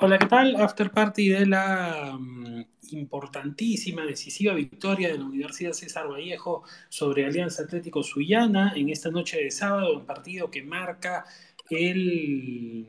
Hola, ¿qué tal? After party de la mm, importantísima, decisiva victoria de la Universidad César Vallejo sobre Alianza Atlético Sullana en esta noche de sábado, un partido que marca el,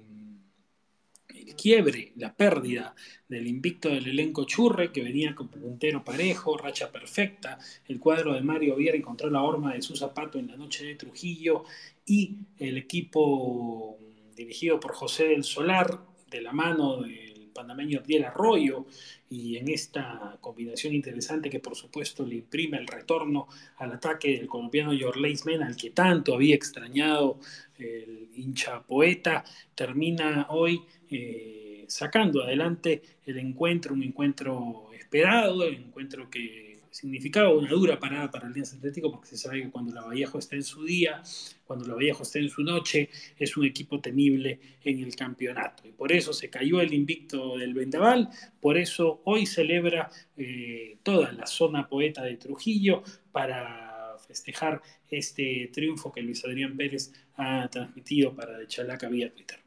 el quiebre, la pérdida del invicto del elenco Churre, que venía con puntero parejo, racha perfecta. El cuadro de Mario Viera encontró la horma de su zapato en la noche de Trujillo y el equipo dirigido por José del Solar de la mano del panameño Abdiel Arroyo y en esta combinación interesante que por supuesto le imprime el retorno al ataque del colombiano Yorleis Mena, al que tanto había extrañado el hincha poeta, termina hoy eh, sacando adelante el encuentro, un encuentro esperado, el encuentro que significaba una dura parada para el Alianza Atlético porque se sabe que cuando la Vallejo está en su día, cuando la Vallejo está en su noche, es un equipo temible en el campeonato. Y por eso se cayó el invicto del Vendaval, por eso hoy celebra eh, toda la zona poeta de Trujillo para festejar este triunfo que Luis Adrián Pérez ha transmitido para de Chalaca vía Twitter.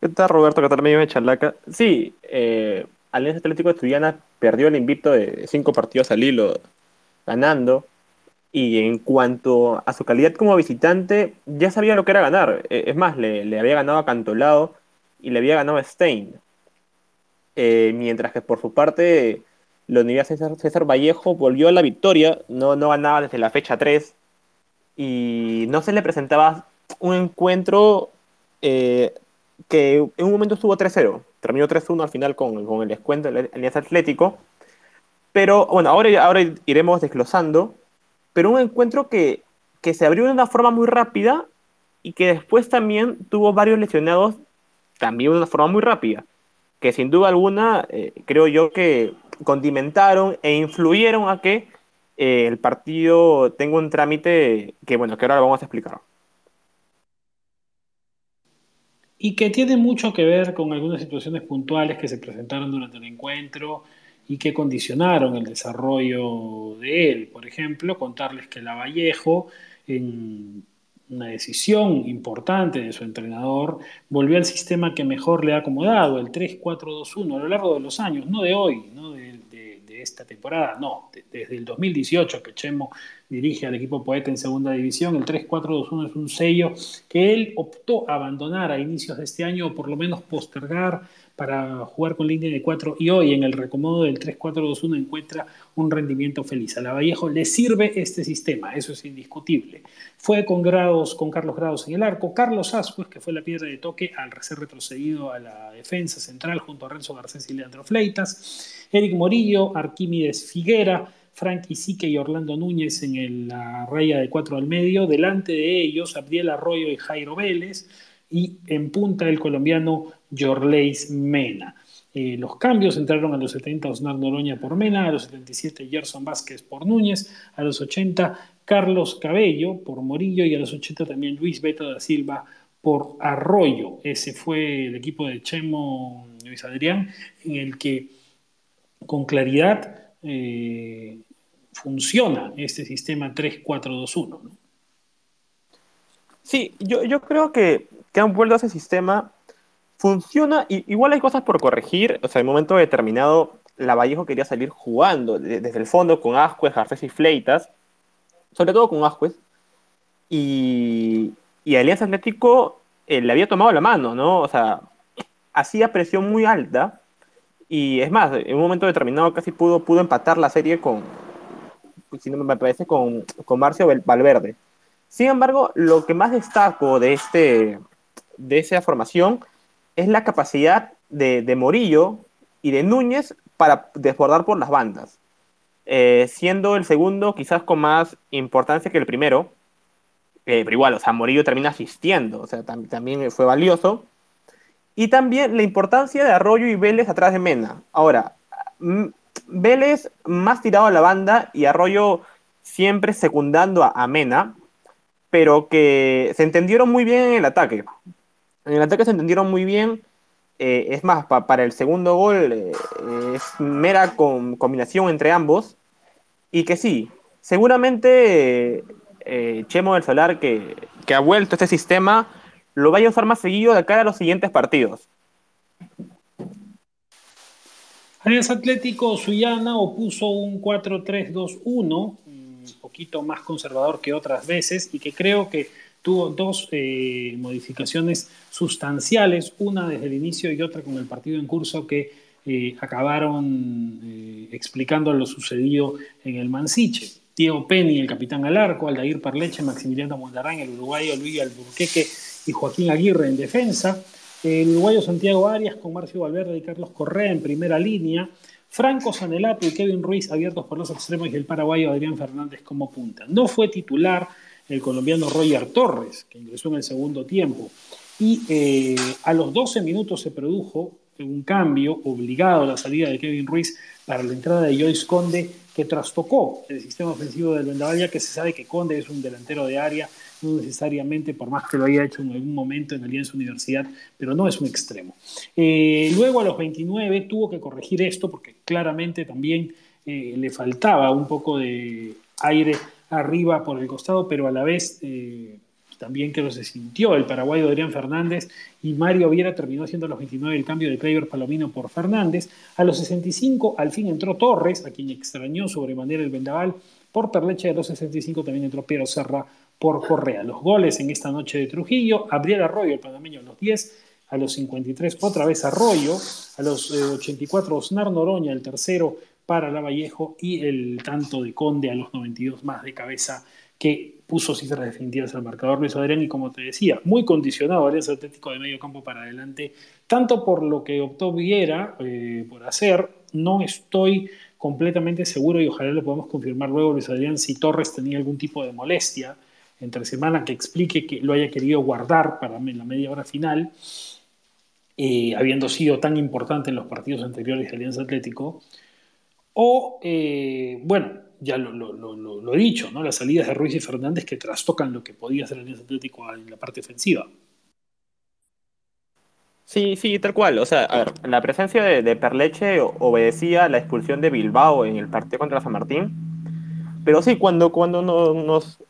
¿Qué tal, Roberto? ¿Qué tal, medio de Chalaca? Sí, eh, Alianza Atlético Estudiana perdió el invicto de cinco partidos al hilo ganando. Y en cuanto a su calidad como visitante, ya sabía lo que era ganar. E, es más, le, había ganado a Cantolao y le había ganado a Stein. Eh, mientras que por su parte, la Universidad César, César, Vallejo volvió a la victoria, no, no ganaba desde la fecha 3 y no se le presentaba un encuentro eh, que en un momento estuvo 3-0 terminó 3-1 al final con, con, el descuento del Alianza Atlético. Pero bueno, ahora, ahora iremos desglosando. Pero un encuentro que, que se abrió de una forma muy rápida y que después también tuvo varios lesionados también de una forma muy rápida. Que sin duda alguna, eh, creo yo que condimentaron e influyeron a que eh, el partido tenga un trámite que, bueno, que ahora lo vamos a explicar. Y que tiene mucho que ver con algunas situaciones puntuales que se presentaron durante el encuentro y que condicionaron el desarrollo de él. Por ejemplo, contarles que Lavallejo, en una decisión importante de su entrenador, volvió al sistema que mejor le ha acomodado, el 3-4-2-1, a lo largo de los años, no de hoy, no de, esta temporada, no, de, desde el 2018 que Chemo dirige al equipo Poeta en segunda división. El 3-4-2-1 es un sello que él optó a abandonar a inicios de este año o por lo menos postergar para jugar con línea de 4 y hoy en el recomodo del 3-4-2-1 encuentra un rendimiento feliz. A la Vallejo le sirve este sistema, eso es indiscutible. Fue con Grados, con Carlos Grados en el arco, Carlos Ascuez, que fue la piedra de toque al ser retrocedido a la defensa central junto a Renzo Garcés y Leandro Fleitas, Eric Morillo, Arquímedes Figuera, Frankie Sique y Orlando Núñez en la raya de cuatro al medio, delante de ellos Abdiel Arroyo y Jairo Vélez, y en punta el colombiano Jorleis Mena. Eh, los cambios entraron a los 70 Osnar Noroña por Mena, a los 77 Gerson Vázquez por Núñez, a los 80 Carlos Cabello por Morillo y a los 80 también Luis Beto da Silva por Arroyo. Ese fue el equipo de Chemo Luis Adrián, en el que con claridad eh, funciona este sistema 3-4-2-1. ¿no? Sí, yo, yo creo que, que, han vuelto a ese sistema. Funciona, y, igual hay cosas por corregir. O sea, en un momento determinado, la Vallejo quería salir jugando de, desde el fondo con Ascuez, Garcés y Fleitas, sobre todo con Ascuez. Y, y Alianza Atlético eh, le había tomado la mano, ¿no? O sea, hacía presión muy alta. Y es más, en un momento determinado casi pudo, pudo empatar la serie con, si no me parece, con, con Marcio Valverde. Sin embargo, lo que más destaco de, este, de esa formación es la capacidad de, de Morillo y de Núñez para desbordar por las bandas, eh, siendo el segundo quizás con más importancia que el primero, eh, pero igual, o sea, Morillo termina asistiendo, o sea, tam también fue valioso. Y también la importancia de Arroyo y Vélez atrás de Mena. Ahora, Vélez más tirado a la banda y Arroyo siempre secundando a, Mena, pero que se entendieron muy bien en el ataque. En el ataque se entendieron muy bien. Eh, es más, pa, para el segundo gol eh, es mera combinación entre ambos. Y que sí, seguramente eh, Chemo del Solar, que, que, ha vuelto este sistema, lo vaya a usar más seguido de cara a los siguientes partidos. Alianza Atlético Suyana opuso un 4-3-2-1, un poquito más conservador que otras veces y que creo que tuvo dos eh, modificaciones sustanciales, una desde el inicio y otra con el partido en curso que eh, acabaron eh, explicando lo sucedido en el Mansiche. Diego Penny, el capitán al arco, Aldair Parleche, Maximiliano Mondarán, el uruguayo Luis Alburqueque y Joaquín Aguirre en defensa. El uruguayo Santiago Arias con Marcio Valverde y Carlos Correa en primera línea. Franco Sanelato y Kevin Ruiz abiertos por los extremos y el paraguayo Adrián Fernández como punta. No fue titular el colombiano Roger Torres, que ingresó en el segundo tiempo. Y eh, a los 12 minutos se produjo un cambio obligado a la salida de Kevin Ruiz para la entrada de Joyce Conde, que trastocó el sistema ofensivo del Vendaval, ya que se sabe que Conde es un delantero de área, no necesariamente, por más que lo haya hecho en algún momento en Alianza Universidad, pero no es un extremo. Eh, luego a los 29 tuvo que corregir esto, porque claramente también eh, le faltaba un poco de aire arriba por el costado, pero a la vez eh, también que se sintió el paraguayo Adrián Fernández y Mario Viera terminó haciendo a los 29 el cambio de Kleiber Palomino por Fernández. A los 65 al fin entró Torres, a quien extrañó sobremanera el vendaval. Por Perleche de los 65 también entró Piero Serra por Correa. Los goles en esta noche de Trujillo, Abriel Arroyo, el panameño, a los 10, a los 53 otra vez Arroyo, a los 84 eh, Osnar Noroña, el tercero para Lavallejo y el tanto de Conde a los 92 más de cabeza que puso cifras definitivas al marcador Luis Adrián y como te decía, muy condicionado Alianza Atlético de medio campo para adelante, tanto por lo que optó Viera eh, por hacer, no estoy completamente seguro y ojalá lo podamos confirmar luego Luis Adrián si Torres tenía algún tipo de molestia entre semana que explique que lo haya querido guardar para la media hora final, eh, habiendo sido tan importante en los partidos anteriores de Alianza Atlético, o, eh, bueno, ya lo, he dicho, ¿no? Las salidas de Ruiz y Fernández que trastocan lo que podía hacer el Atlético en la parte ofensiva. Sí, sí, tal cual. O sea, a ver, la presencia de, Perleche obedecía a la expulsión de Bilbao en el partido contra San Martín. Pero sí, cuando, cuando nos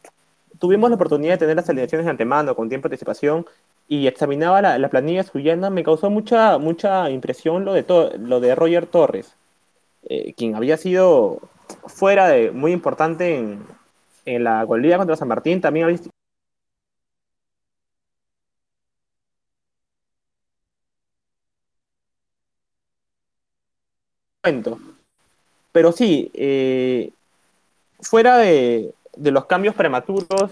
tuvimos la oportunidad de tener las alineaciones de antemano, con tiempo de anticipación, y examinaba la, planilla suyana, me causó mucha, mucha impresión lo de, lo de Roger Torres, eh, quien había sido fuera de muy importante en, en la golía contra San Martín, también ha Pero sí, eh, fuera de, de, los cambios prematuros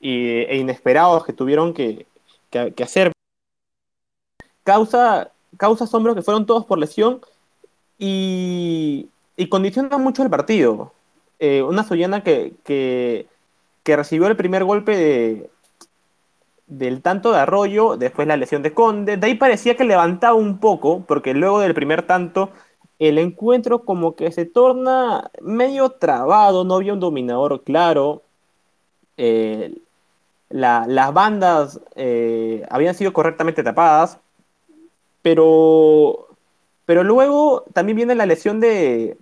e inesperados que tuvieron que, que, hacer, causa, causa asombro que fueron todos por lesión y, y condiciona mucho el partido. Eh, una Soyana que, que, recibió el primer golpe de, del tanto de Arroyo, después la lesión de Conde, de ahí parecía que levantaba un poco, porque luego del primer tanto el encuentro como que se torna medio trabado, no había un dominador claro, eh, las bandas eh, habían sido correctamente tapadas, pero, pero luego también viene la lesión de,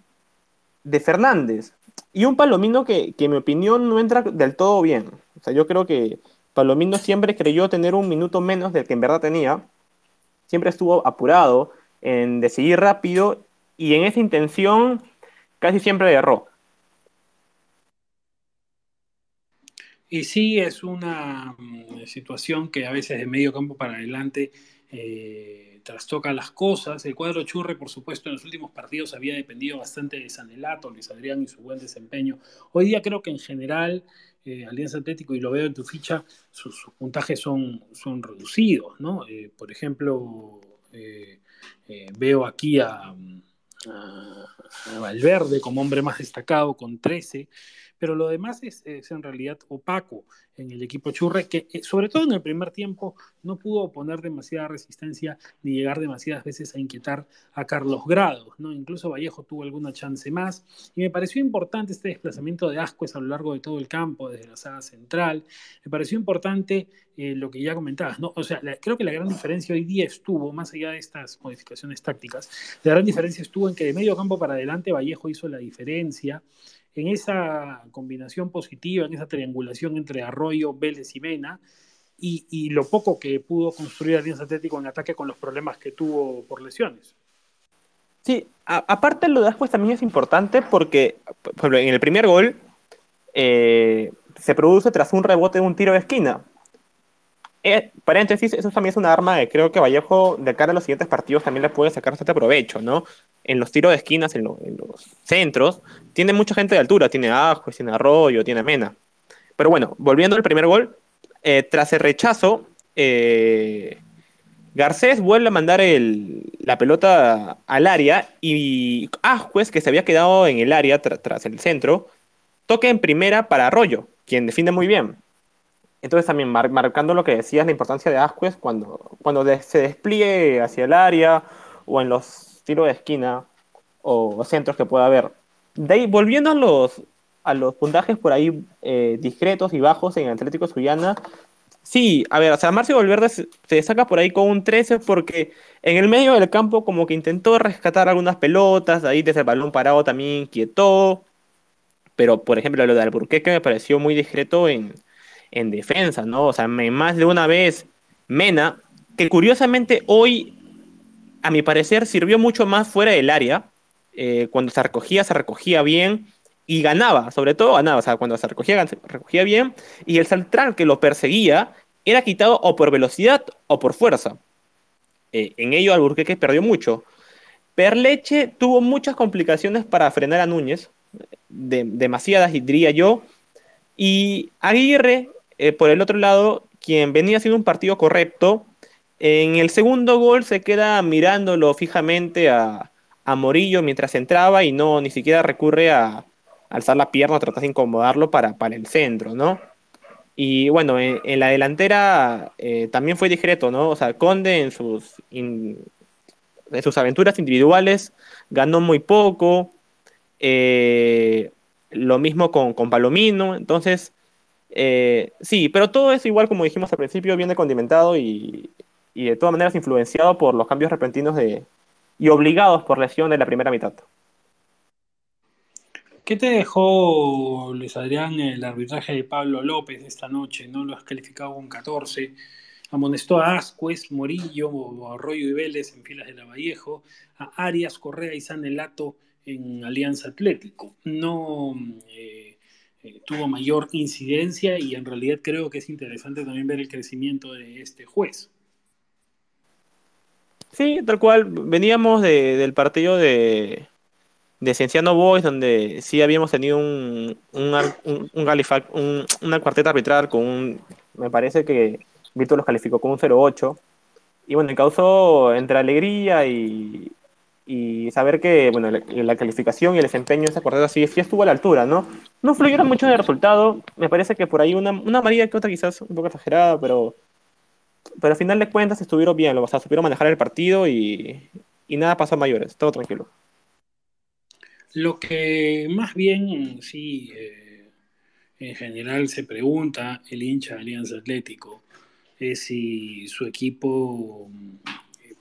de Fernández. Y un Palomino que, en mi opinión no entra del todo bien. O sea, yo creo que Palomino siempre creyó tener un minuto menos del que en verdad tenía. Siempre estuvo apurado en decidir rápido y en esa intención casi siempre erró. Y sí, es una mm, situación que a veces de medio campo para adelante eh, trastoca las cosas. El cuadro Churre, por supuesto, en los últimos partidos había dependido bastante de Sanelato, Luis Adrián y su buen desempeño. Hoy día creo que en general eh, Alianza Atlético, y lo veo en tu ficha, sus, puntajes son, son reducidos, ¿no? Eh, por ejemplo, veo aquí a, Valverde como hombre más destacado con 13, pero lo demás es, en realidad opaco en el equipo Churre, que eh, sobre todo en el primer tiempo no pudo poner demasiada resistencia ni llegar demasiadas veces a inquietar a Carlos Grados, ¿no? Incluso Vallejo tuvo alguna chance más, y me pareció importante este desplazamiento de Ascuez a lo largo de todo el campo, desde la saga central, me pareció importante eh, lo que ya comentabas, ¿no? O sea, creo que la gran diferencia hoy día estuvo, más allá de estas modificaciones tácticas, la gran diferencia estuvo en que de medio campo para adelante Vallejo hizo la diferencia, en esa combinación positiva, en esa triangulación entre Arroyo, Vélez y Mena, y, lo poco que pudo construir Alianza Atlético en ataque con los problemas que tuvo por lesiones. Sí, aparte lo de Ascuez también es importante porque, por ejemplo, en el primer gol eh, se produce tras un rebote de un tiro de esquina. Eh, paréntesis, eso también es una arma que creo que Vallejo de cara a los siguientes partidos también le puede sacar bastante provecho, ¿no? En los tiros de esquinas, en, los centros, tiene mucha gente de altura, tiene Ajo, tiene Arroyo, tiene Mena. Pero bueno, volviendo al primer gol, eh, tras el rechazo, eh, Garcés vuelve a mandar la pelota al área y Ascuez, que se había quedado en el área tras el centro, toca en primera para Arroyo, quien defiende muy bien. Entonces también marcando lo que decías, la importancia de Ascuez cuando, cuando se despliegue hacia el área o en los tiros de esquina o centros que pueda haber. De ahí, volviendo a los, a los puntajes por ahí eh, discretos y bajos en Atlético Suyana, sí, a ver, o sea, Marcio Valverde se, saca por ahí con un 13 porque en el medio del campo como que intentó rescatar algunas pelotas, ahí desde el balón parado también inquietó, pero por ejemplo lo de Alburquerque me pareció muy discreto en, en defensa, ¿no? O sea, más de una vez Mena, que curiosamente hoy, a mi parecer, sirvió mucho más fuera del área, eh, cuando se recogía, se recogía bien y ganaba, sobre todo ganaba, o sea, cuando se recogía, se recogía bien, y el central que lo perseguía era quitado o por velocidad o por fuerza. Eh, en ello Alburquerque perdió mucho. Perleche tuvo muchas complicaciones para frenar a Núñez, demasiadas, diría yo. Y Aguirre, eh, por el otro lado, quien venía haciendo un partido correcto, en el segundo gol se queda mirándolo fijamente a, Morillo mientras entraba y no ni siquiera recurre a, alzar la pierna tratar de incomodarlo para, para el centro, ¿no? Y bueno, en, la delantera eh, también fue discreto, ¿no? O sea, Conde en sus, en sus aventuras individuales ganó muy poco, eh, lo mismo con, con Palomino, entonces, eh, sí, pero todo es igual como dijimos al principio, viene condimentado y, de todas maneras influenciado por los cambios repentinos de, y obligados por lesión de la primera mitad. ¿Qué te dejó, Luis Adrián, el arbitraje de Pablo López esta noche? ¿No lo has calificado con 14? Amonestó a Ascuez, Morillo, Arroyo y Vélez en filas de Lavallejo, a Arias, Correa y Sanelato en Alianza Atlético. No eh, eh, tuvo mayor incidencia y en realidad creo que es interesante también ver el crecimiento de este juez. Sí, tal cual. Veníamos del partido de, de Cienciano Boys, donde sí habíamos tenido un, un, un, una cuarteta arbitral con un. Me parece que Víctor los calificó con un 0-8. Y bueno, causó entre alegría y, y saber que bueno, la, calificación y el desempeño de esa cuarteta sí, sí, estuvo a la altura, ¿no? No fluyeron mucho en el resultado, me parece que por ahí una, una que otra quizás un poco exagerada, pero, pero al final de cuentas estuvieron bien, o sea, supieron manejar el partido y, y nada pasó a mayores, todo tranquilo. Lo que más bien, sí, eh, en general se pregunta el hincha de Alianza Atlético es si su equipo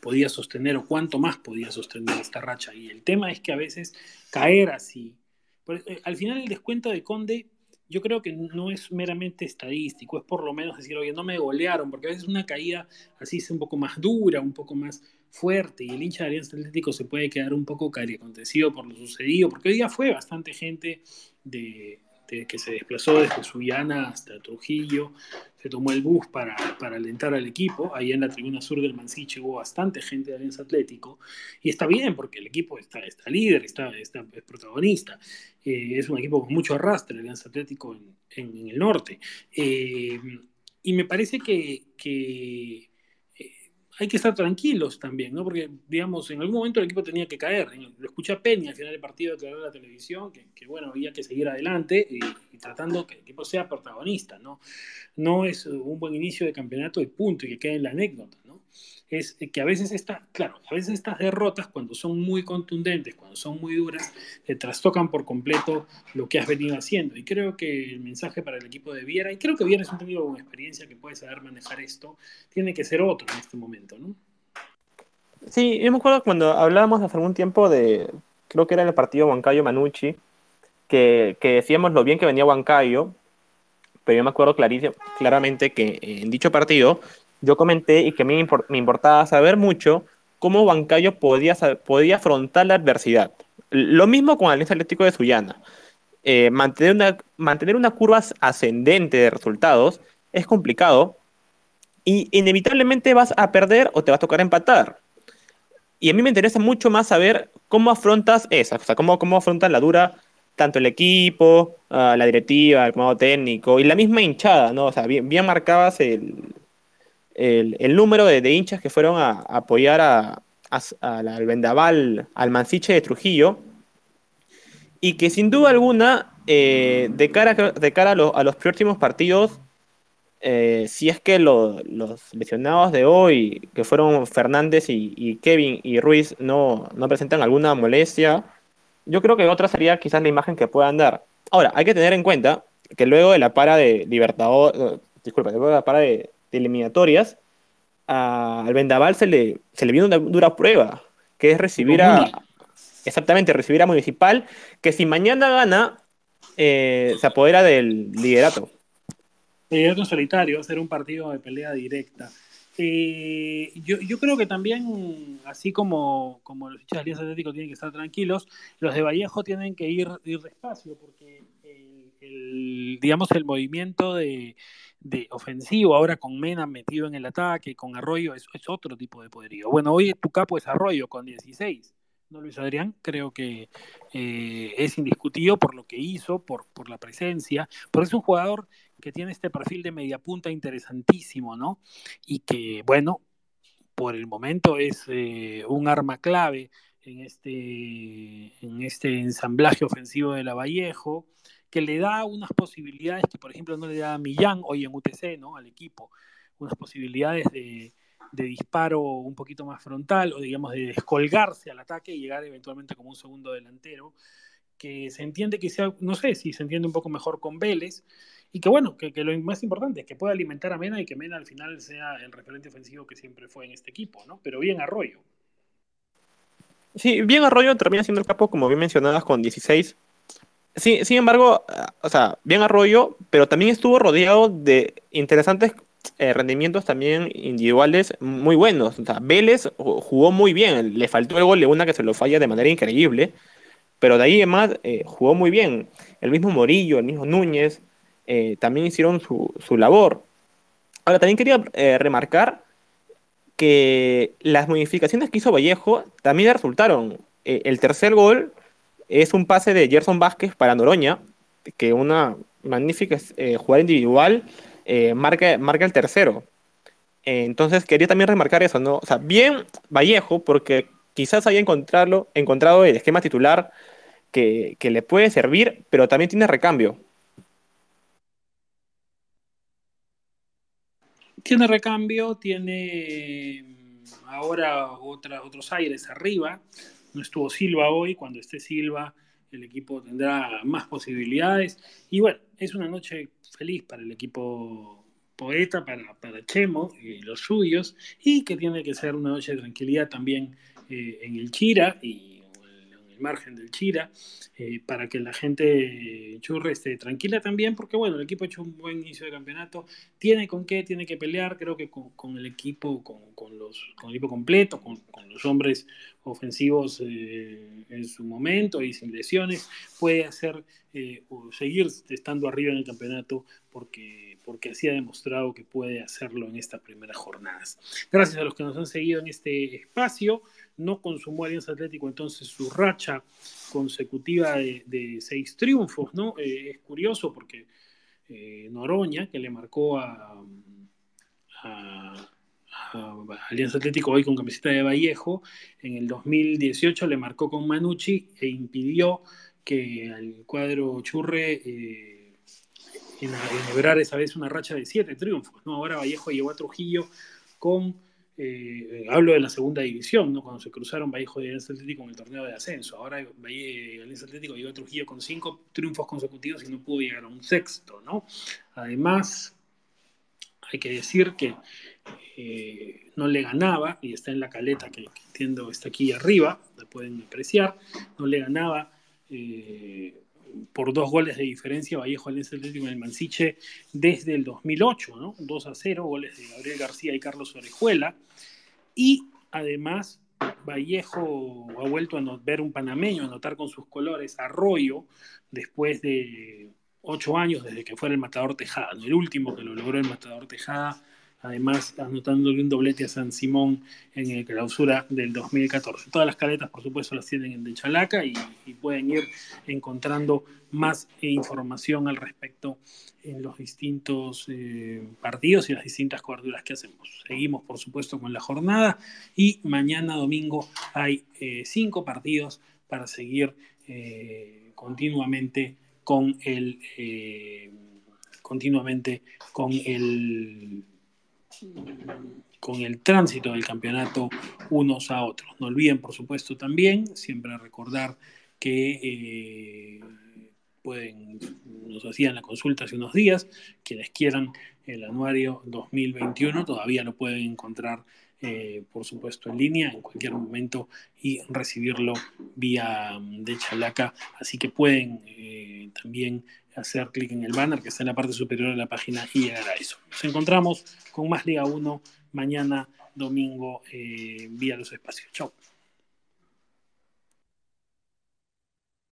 podía sostener o cuánto más podía sostener esta racha. Y el tema es que a veces caer así. Eh, al final el descuento de Conde yo creo que no es meramente estadístico, es por lo menos decir, oye, no me golearon, porque a veces una caída así es un poco más dura, un poco más fuerte, y el hincha de Alianza Atlético se puede quedar un poco acontecido por lo sucedido, porque hoy día fue bastante gente de, que se desplazó desde Sullana hasta Trujillo, se tomó el bus para, para, alentar al equipo. Ahí en la tribuna sur del Mansiche hubo bastante gente de Alianza Atlético. Y está bien, porque el equipo está, está líder, está, está es protagonista. Eh, es un equipo con mucho arrastre, Alianza Atlético en, en, el norte. Eh, y me parece que, que hay que estar tranquilos también, ¿no? Porque, digamos, en algún momento el equipo tenía que caer. Lo escuché a Penny al final del partido de la televisión, que, bueno, había que seguir adelante y, tratando que el equipo sea protagonista, ¿no? No es un buen inicio de campeonato y punto, y que quede en la anécdota, ¿no? Es que a veces está, claro, a veces estas derrotas, cuando son muy contundentes, cuando son muy duras, te trastocan por completo lo que has venido haciendo. Y creo que el mensaje para el equipo de Viera, y creo que Viera es un técnico con experiencia que puede saber manejar esto, tiene que ser otro en este momento, ¿no? Sí, yo me acuerdo cuando hablábamos hace algún tiempo de, creo que era el partido Huancayo Manucci, que, que decíamos lo bien que venía Huancayo, pero yo me acuerdo claramente que en dicho partido yo comenté y que a mí me importaba saber mucho cómo Bancayo podía, podía afrontar la adversidad. Lo mismo con Alianza Atlético de Sullana. Eh, mantener, una, mantener curva ascendente de resultados es complicado y inevitablemente vas a perder o te va a tocar empatar. Y a mí me interesa mucho más saber cómo afrontas esa, o sea, cómo, cómo afrontas la dura tanto el equipo, ah, la directiva, el comando técnico y la misma hinchada, ¿no? O sea, bien, bien marcabas el, el, número de, hinchas que fueron a, apoyar al vendaval, al Mansiche de Trujillo, y que sin duda alguna, eh, de cara, de cara a, los próximos partidos, eh, si es que los lesionados de hoy, que fueron Fernández y, Kevin y Ruiz, no, no, presentan alguna molestia, yo creo que otra sería quizás la imagen que puedan dar. Ahora, hay que tener en cuenta que luego de la para de Libertador, disculpa, luego de la para de, eliminatorias, al Vendaval se le, se le vino una dura prueba, que es recibir a... Exactamente, recibir a Municipal, que si mañana gana, eh, se apodera del liderato. Liderato solitario, va a ser un partido de pelea directa. Eh, yo, yo, creo que también, así como, como los hinchas de Alianza Atlético tienen que estar tranquilos, los de Vallejo tienen que ir, ir despacio, porque el, digamos, el movimiento de, de, ofensivo ahora con Mena metido en el ataque, con Arroyo, es, es otro tipo de poderío. Bueno, hoy tu capo es Arroyo con 16. ¿no, Luis Adrián? Creo que eh, es indiscutido por lo que hizo, por, por la presencia, porque es un jugador que tiene este perfil de media punta interesantísimo, ¿no? Y que, bueno, por el momento es eh, un arma clave en este, en este ensamblaje ofensivo de la Vallejo, que le da unas posibilidades que, por ejemplo, no le da a Millán hoy en UTC, ¿no? Al equipo, unas posibilidades de, disparo un poquito más frontal o digamos de descolgarse al ataque y llegar eventualmente como un segundo delantero, que se entiende que sea, no sé si se entiende un poco mejor con Vélez, y que bueno, que, lo más importante es que pueda alimentar a Mena y que Mena al final sea el referente ofensivo que siempre fue en este equipo, ¿no? Pero bien Arroyo. Sí, bien Arroyo termina siendo el capo, como bien mencionabas, con 16. Sí, sin embargo, o sea, bien Arroyo, pero también estuvo rodeado de interesantes eh, rendimientos también individuales muy buenos. O sea, Vélez jugó muy bien, le faltó el gol de una que se lo falla de manera increíble, pero de ahí además eh, jugó muy bien. El mismo Morillo, el mismo Núñez, eh, también hicieron su, labor. Ahora, también quería eh, remarcar que las modificaciones que hizo Vallejo también resultaron. El tercer gol es un pase de Gerson Vázquez para Noroña, que una magnífica jugada individual marca, marca el tercero. entonces quería también remarcar eso, ¿no? O sea, bien Vallejo, porque quizás haya encontrado, el esquema titular que, que le puede servir, pero también tiene recambio. Tiene recambio, tiene mm, ahora otros aires arriba. No estuvo Silva hoy, cuando esté Silva el equipo tendrá más posibilidades. Y bueno, es una noche feliz para el equipo poeta, para, para Chemo y los suyos, y que tiene que ser una noche de tranquilidad también eh, en el Chira y margen del Chira, eh, para que la gente churre esté tranquila también, porque bueno, el equipo ha hecho un buen inicio de campeonato, tiene con qué, tiene que pelear, creo que con, el equipo, con, los, con el equipo completo, con, los hombres ofensivos eh, en su momento y sin lesiones, puede hacer eh, o seguir estando arriba en el campeonato porque, porque así ha demostrado que puede hacerlo en estas primeras jornadas. Gracias a los que nos han seguido en este espacio no consumó Alianza Atlético entonces su racha consecutiva de, seis triunfos, ¿no? Eh, es curioso porque eh, Noroña, que le marcó a, Alianza Atlético hoy con camiseta de Vallejo, en el 2018 le marcó con Manucci e impidió que al cuadro Churre eh, enhebrar esa vez una racha de siete triunfos, ¿no? Ahora Vallejo llevó a Trujillo con eh, hablo de la segunda división, ¿no? cuando se cruzaron Vallejo y Alianza Atlético en el torneo de ascenso. Ahora Alianza Atlético llegó a Trujillo con cinco triunfos consecutivos y no pudo llegar a un sexto. ¿no? Además, hay que decir que eh, no le ganaba, y está en la caleta que, entiendo está aquí arriba, la pueden apreciar, no le ganaba eh, por dos goles de diferencia Vallejo Alianza Atlético en el Mansiche desde el 2008, ¿no? 2 a 0, goles de Gabriel García y Carlos Orejuela. Y además Vallejo ha vuelto a ver un panameño anotar con sus colores Arroyo después de ocho años desde que fuera el Matador Tejada, el último que lo logró el Matador Tejada además anotándole un doblete a San Simón en el clausura del 2014. Todas las caletas, por supuesto, las tienen en De Chalaca y, pueden ir encontrando más información al respecto en los distintos eh, partidos y las distintas coberturas que hacemos. Seguimos, por supuesto, con la jornada y mañana domingo hay eh, cinco partidos para seguir eh, continuamente con el continuamente con el con el tránsito del campeonato unos a otros. No olviden, por supuesto, también siempre recordar que eh, pueden, nos hacían la consulta hace unos días, quienes quieran el anuario 2021 todavía lo pueden encontrar, eh, por supuesto, en línea en cualquier momento y recibirlo vía mm, de Chalaca, así que pueden eh, también hacer clic en el banner que está en la parte superior de la página y llegar a eso. Nos encontramos con más Liga 1 mañana domingo eh, vía los espacios. Chao.